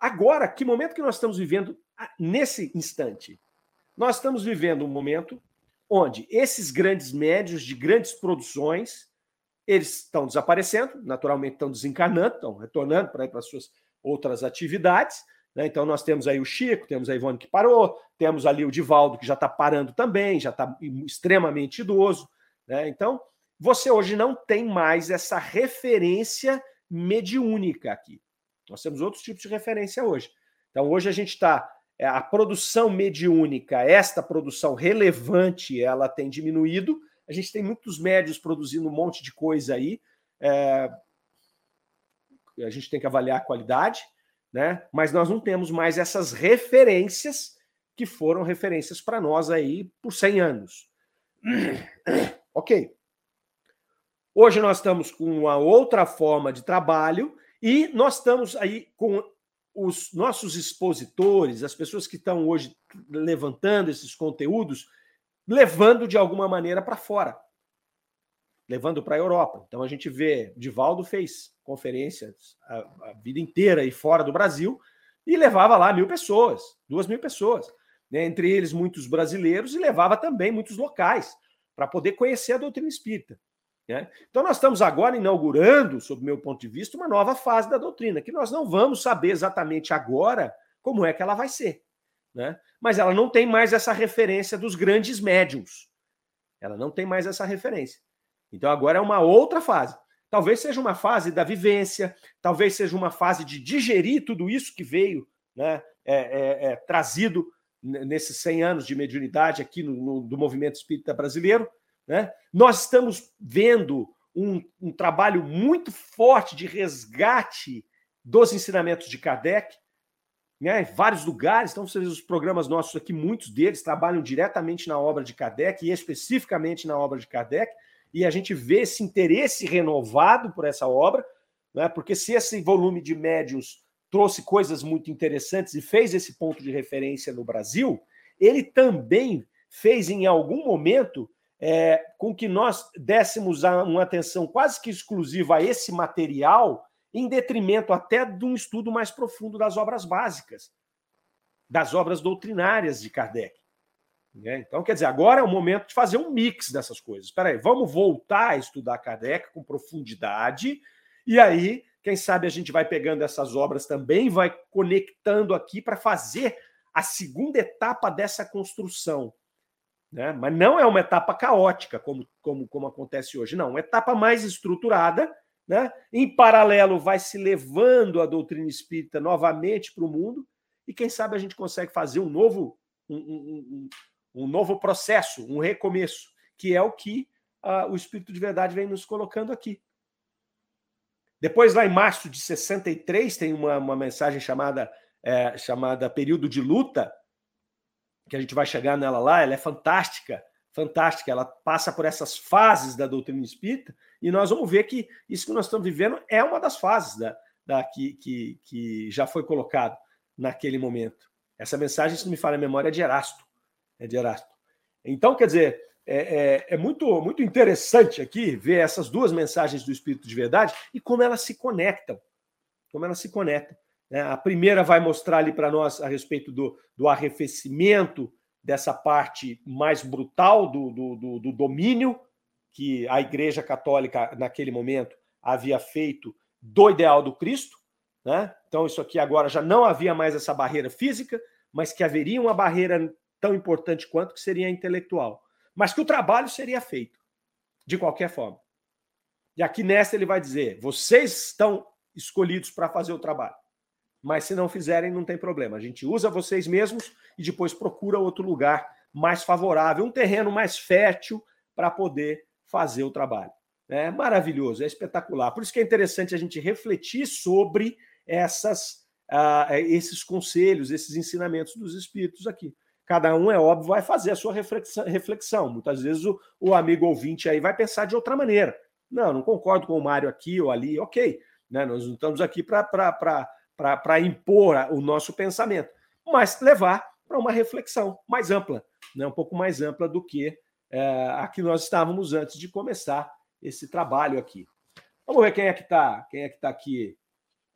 B: Agora, que momento que nós estamos vivendo ah, nesse instante? Nós estamos vivendo um momento onde esses grandes médios de grandes produções eles estão desaparecendo, naturalmente estão desencarnando, estão retornando para as suas outras atividades. Né? Então, nós temos aí o Chico, temos a Ivone que parou, temos ali o Divaldo que já está parando também, já está extremamente idoso. Né? Então, você hoje não tem mais essa referência mediúnica aqui. Nós temos outros tipos de referência hoje. Então, hoje a gente está a produção mediúnica, esta produção relevante, ela tem diminuído. A gente tem muitos médios produzindo um monte de coisa aí. É... A gente tem que avaliar a qualidade, né? Mas nós não temos mais essas referências que foram referências para nós aí por 100 anos. ok. Hoje nós estamos com uma outra forma de trabalho e nós estamos aí com os nossos expositores, as pessoas que estão hoje levantando esses conteúdos, levando de alguma maneira para fora, levando para a Europa. Então a gente vê, Divaldo fez conferências a, a, vida inteira aí fora do Brasil e levava lá mil pessoas, duas mil pessoas, né? entre eles muitos brasileiros e levava também muitos locais para poder conhecer a doutrina espírita. Né? Então, nós estamos agora inaugurando, sob meu ponto de vista, uma nova fase da doutrina, que nós não vamos saber exatamente agora como é que ela vai ser. Né? Mas ela não tem mais essa referência dos grandes médiums. Ela não tem mais essa referência. Então, agora é uma outra fase. Talvez seja uma fase da vivência, talvez seja uma fase de digerir tudo isso que veio né, é, é, é, trazido nesses 100 anos de mediunidade aqui no, no, do movimento espírita brasileiro né? Nós estamos vendo um, um trabalho muito forte de resgate dos ensinamentos de Kardec, né, em vários lugares. Então, vocês os programas nossos aqui, muitos deles trabalham diretamente na obra de Kardec e especificamente na obra de Kardec, e a gente vê esse interesse renovado por essa obra, né, porque se esse volume de médios trouxe coisas muito interessantes e fez esse ponto de referência no Brasil, ele também fez em algum momento é, com que nós dessemos uma atenção quase que exclusiva a esse material, em detrimento até de um estudo mais profundo das obras básicas, das obras doutrinárias de Kardec. Né? Então, quer dizer, agora é o momento de fazer um mix dessas coisas. Espera aí, vamos voltar a estudar Kardec com profundidade, e aí, quem sabe a gente vai pegando essas obras também, vai conectando aqui para fazer a segunda etapa dessa construção. Né? Mas não é uma etapa caótica, como, como, como acontece hoje, não. Uma etapa mais estruturada. Né? Em paralelo, vai se levando a doutrina espírita novamente para o mundo, e quem sabe a gente consegue fazer um novo, um, um, um, um novo processo, um recomeço, que é o que uh, o Espírito de Verdade vem nos colocando aqui. Depois, lá em março de 63, tem uma, uma mensagem chamada, é, chamada Período de Luta, que a gente vai chegar nela lá, ela é fantástica, fantástica. Ela passa por essas fases da doutrina espírita, e nós vamos ver que isso que nós estamos vivendo é uma das fases da, da que, que, que já foi colocado naquele momento. Essa mensagem, se não me falha a memória, é de Erasto. É de Erasto. Então, quer dizer, é, é, é, muito, muito interessante aqui ver essas duas mensagens do Espírito de Verdade e como elas se conectam. Como elas se conectam. Né? A primeira vai mostrar ali para nós a respeito do, do arrefecimento dessa parte mais brutal do, do, do, do domínio que a Igreja Católica, naquele momento, havia feito do ideal do Cristo. Né? Então, isso aqui agora já não havia mais essa barreira física, mas que haveria uma barreira tão importante quanto que seria a intelectual mas que o trabalho seria feito, de qualquer forma. E aqui nesta ele vai dizer: vocês estão escolhidos para fazer o trabalho, mas se não fizerem, não tem problema. A gente usa vocês mesmos e depois procura outro lugar mais favorável, um terreno mais fértil para poder fazer o trabalho. É maravilhoso, é espetacular. Por isso que é interessante a gente refletir sobre essas, uh, esses conselhos, esses ensinamentos dos espíritos aqui cada um, é óbvio, vai fazer a sua reflexão. Muitas vezes o, o amigo ouvinte aí vai pensar de outra maneira. Não, não concordo com o Mário aqui ou ali, ok. Né? Nós não estamos aqui para impor o nosso pensamento, mas levar para uma reflexão mais ampla, né? um pouco mais ampla do que é, a que nós estávamos antes de começar esse trabalho aqui. Vamos ver quem é que está quem é que tá aqui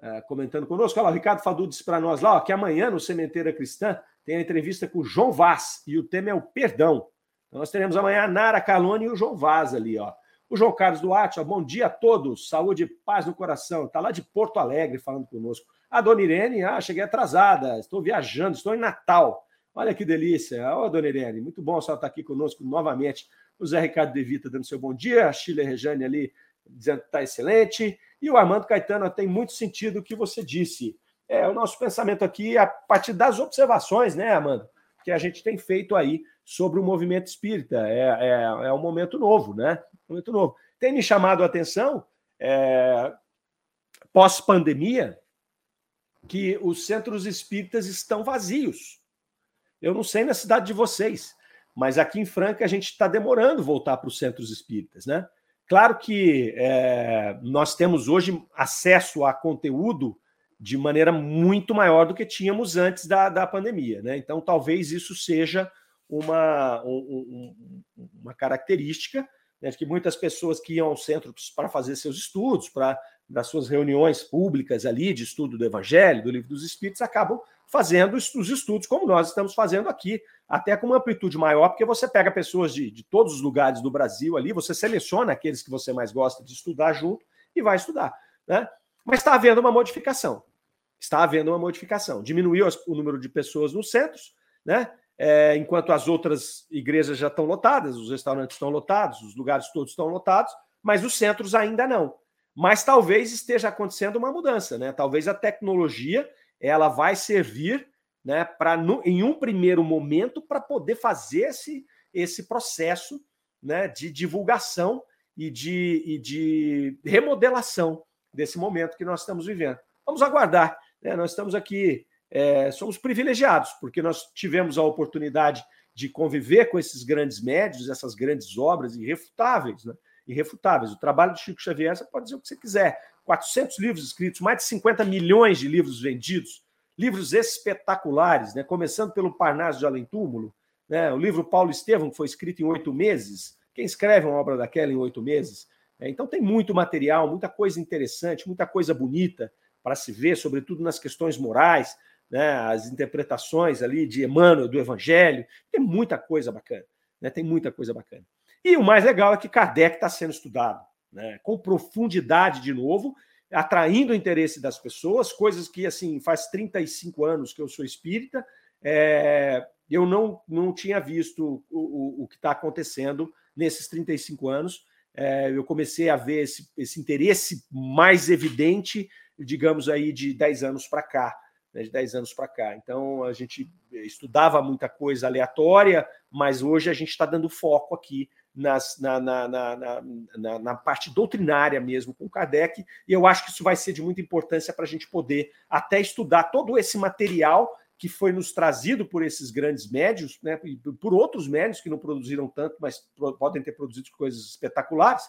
B: é, comentando conosco. Olha lá, o Ricardo Fadu disse para nós lá ó, que amanhã no Cementeira Cristã tem a entrevista com o João Vaz, e o tema é o perdão. Então, nós teremos amanhã a Nara Calone e o João Vaz ali, ó. O João Carlos Duarte, ó, bom dia a todos, saúde e paz no coração. Está lá de Porto Alegre falando conosco. A dona Irene, ah, cheguei atrasada, estou viajando, estou em Natal. Olha que delícia. Ó, dona Irene, muito bom a senhora estar aqui conosco novamente. O Zé Ricardo De Vita dando seu bom dia, a Chile Rejane ali dizendo que está excelente. E o Armando Caetano, tem muito sentido o que você disse é, o nosso pensamento aqui a partir das observações, né, Amanda, que a gente tem feito aí sobre o movimento espírita. É, é, é um momento novo, né? Um momento novo. Tem me chamado a atenção, é, pós-pandemia, que os centros espíritas estão vazios. Eu não sei na cidade de vocês, mas aqui em Franca a gente está demorando voltar para os centros espíritas, né? Claro que é, nós temos hoje acesso a conteúdo de maneira muito maior do que tínhamos antes da, da pandemia. Né? Então, talvez isso seja uma, um, uma característica né, de que muitas pessoas que iam ao centro para fazer seus estudos, para das suas reuniões públicas ali de estudo do Evangelho, do Livro dos Espíritos, acabam fazendo os estudos como nós estamos fazendo aqui, até com uma amplitude maior, porque você pega pessoas de, de todos os lugares do Brasil ali, você seleciona aqueles que você mais gosta de estudar junto e vai estudar. Né? Mas está havendo uma modificação está havendo uma modificação. Diminuiu o número de pessoas nos centros, né? É, enquanto as outras igrejas já estão lotadas, os restaurantes estão lotados, os lugares todos estão lotados, mas os centros ainda não. Mas talvez esteja acontecendo uma mudança, né? Talvez a tecnologia ela vai servir, né, para em um primeiro momento para poder fazer esse, esse processo, né, de divulgação e de, e de remodelação desse momento que nós estamos vivendo. Vamos aguardar. Né? Nós estamos aqui, é, somos privilegiados, porque nós tivemos a oportunidade de conviver com esses grandes médios, essas grandes obras irrefutáveis, né? irrefutáveis. O trabalho de Chico Xavier, você pode dizer o que você quiser. 400 livros escritos, mais de 50 milhões de livros vendidos, livros espetaculares, né? começando pelo Parnaso de Além Túmulo, né? o livro Paulo Estevam, que foi escrito em oito meses. Quem escreve uma obra daquela em oito meses? É, então tem muito material, muita coisa interessante, muita coisa bonita para se ver, sobretudo nas questões morais, né, as interpretações ali de Emmanuel, do Evangelho. Tem muita coisa bacana, né, tem muita coisa bacana. E o mais legal é que Kardec está sendo estudado, né, com profundidade de novo, atraindo o interesse das pessoas, coisas que, assim, faz 35 anos que eu sou espírita, é, eu não, não tinha visto o, o, o que está acontecendo nesses 35 anos. É, eu comecei a ver esse, esse interesse mais evidente, digamos aí, de 10 anos para cá. Né, de 10 anos para cá. Então, a gente estudava muita coisa aleatória, mas hoje a gente está dando foco aqui nas, na, na, na, na, parte doutrinária mesmo com Kardec, e eu acho que isso vai ser de muita importância para a gente poder até estudar todo esse material que foi nos trazido por esses grandes médios, né, por outros médios que não produziram tanto, mas podem ter produzido coisas espetaculares,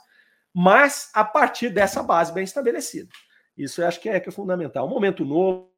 B: mas a partir dessa base bem estabelecida. Isso eu acho que é, que é fundamental. Um momento novo.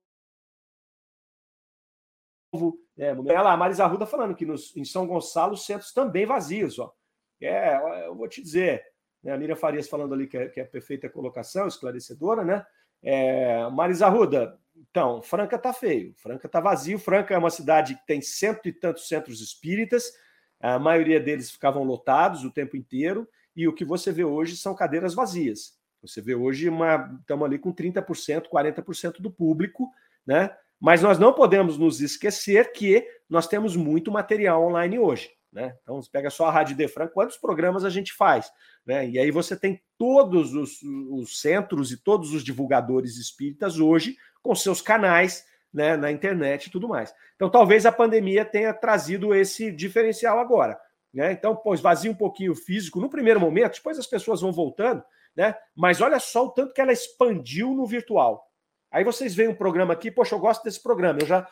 B: É, lá, a Marisa Arruda falando que nos, em São Gonçalo os centros também vazios. Ó. É, eu vou te dizer, né, a Miriam Farias falando ali que é, que é perfeita colocação, esclarecedora, né? É, Marisa Ruda, então, Franca tá feio, Franca tá vazio. Franca é uma cidade que tem cento e tantos centros espíritas, a maioria deles ficavam lotados o tempo inteiro, e o que você vê hoje são cadeiras vazias. Você vê hoje uma. Estamos ali com 30%, 40% do público, né? Mas nós não podemos nos esquecer que nós temos muito material online hoje. Né? Então, você pega só a Rádio Defran, quantos programas a gente faz? Né? E aí você tem todos os, os, centros e todos os divulgadores espíritas hoje com seus canais né, na internet e tudo mais. Então, talvez a pandemia tenha trazido esse diferencial agora. Né? Então, pô, esvazia um pouquinho o físico no primeiro momento, depois as pessoas vão voltando, né? mas olha só o tanto que ela expandiu no virtual. Aí vocês veem um programa aqui, poxa, eu gosto desse programa, eu já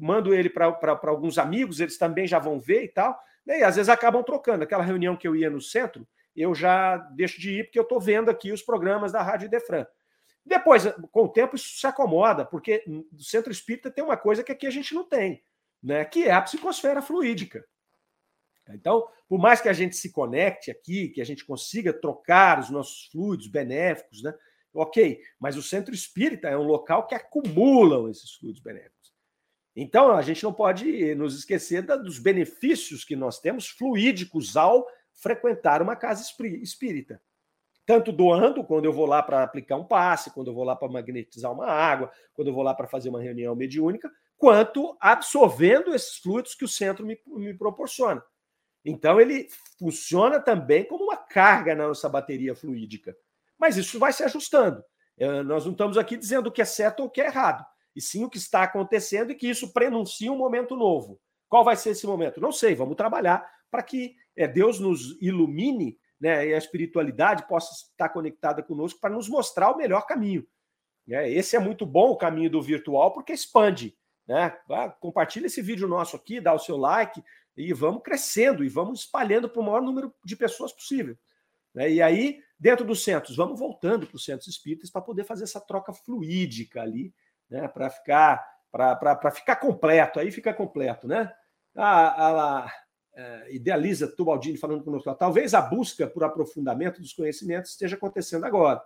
B: mando ele para alguns amigos, eles também já vão ver e tal. Né, e às vezes acabam trocando. Aquela reunião que eu ia no centro, eu já deixo de ir porque eu estou vendo aqui os programas da Rádio Defran. Depois, com o tempo, isso se acomoda, porque no centro espírita tem uma coisa que aqui a gente não tem, né? que é a psicosfera fluídica. Então, por mais que a gente se conecte aqui, que a gente consiga trocar os nossos fluidos benéficos, né? Ok, mas o centro espírita é um local que acumulam esses fluidos benéficos. Então, a gente não pode nos esquecer dos benefícios que nós temos fluídicos ao frequentar uma casa espírita. Tanto doando, quando eu vou lá para aplicar um passe, quando eu vou lá para magnetizar uma água, quando eu vou lá para fazer uma reunião mediúnica, quanto absorvendo esses fluidos que o centro me, me proporciona. Então, ele funciona também como uma carga na nossa bateria fluídica. Mas isso vai se ajustando. Eh, nós não estamos aqui dizendo o que é certo ou o que é errado e sim o que está acontecendo e que isso prenuncia um momento novo. Qual vai ser esse momento? Não sei, vamos trabalhar para que é, Deus nos ilumine né, e a espiritualidade possa estar conectada conosco para nos mostrar o melhor caminho. É, esse é muito bom, o caminho do virtual, porque expande. Né? Compartilha esse vídeo nosso aqui, dá o seu like e vamos crescendo e vamos espalhando para o maior número de pessoas possível. Né? E aí, dentro dos centros, vamos voltando para os centros espíritas para poder fazer essa troca fluídica ali né? Para ficar para ficar completo, aí fica completo, né? A, a, a idealiza Tubaldini falando conosco, talvez a busca por aprofundamento dos conhecimentos esteja acontecendo agora.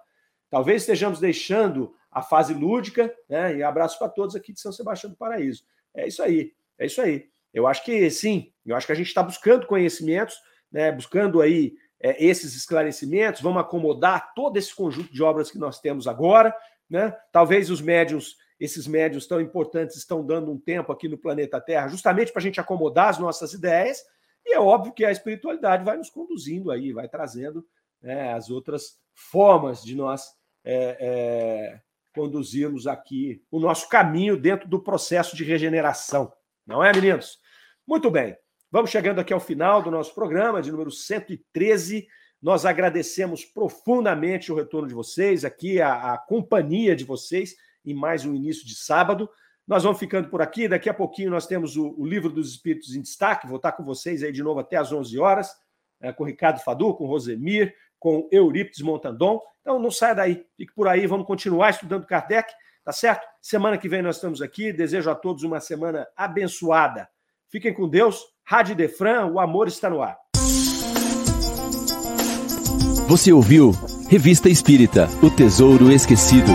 B: Talvez estejamos deixando a fase lúdica, né? E abraço para todos aqui de São Sebastião do Paraíso. É isso aí, é isso aí. Eu acho que sim, eu acho que a gente está buscando conhecimentos, né? Buscando aí é, esses esclarecimentos, vamos acomodar todo esse conjunto de obras que nós temos agora, né? Talvez os médios esses médios tão importantes estão dando um tempo aqui no planeta Terra, justamente para a gente acomodar as nossas ideias, e é óbvio que a espiritualidade vai nos conduzindo aí, vai trazendo né, as outras formas de nós é, é, conduzirmos aqui o nosso caminho dentro do processo de regeneração. Não é, meninos? Muito bem. Vamos chegando aqui ao final do nosso programa, de número 113. Nós agradecemos profundamente o retorno de vocês, aqui a, a companhia de vocês em mais um início de sábado. Nós vamos ficando por aqui. Daqui a pouquinho nós temos o, o Livro dos Espíritos em Destaque. Vou estar com vocês aí de novo até às 11 horas, é, com Ricardo Fadu, com Rosemir, com Eurípides Montandon. Então não saia daí, fique por aí. Vamos continuar estudando Kardec, tá certo? Semana que vem nós estamos aqui. Desejo a todos uma semana abençoada. Fiquem com Deus. Rádio Defran, o amor está no ar.
A: Você ouviu Revista Espírita O Tesouro Esquecido.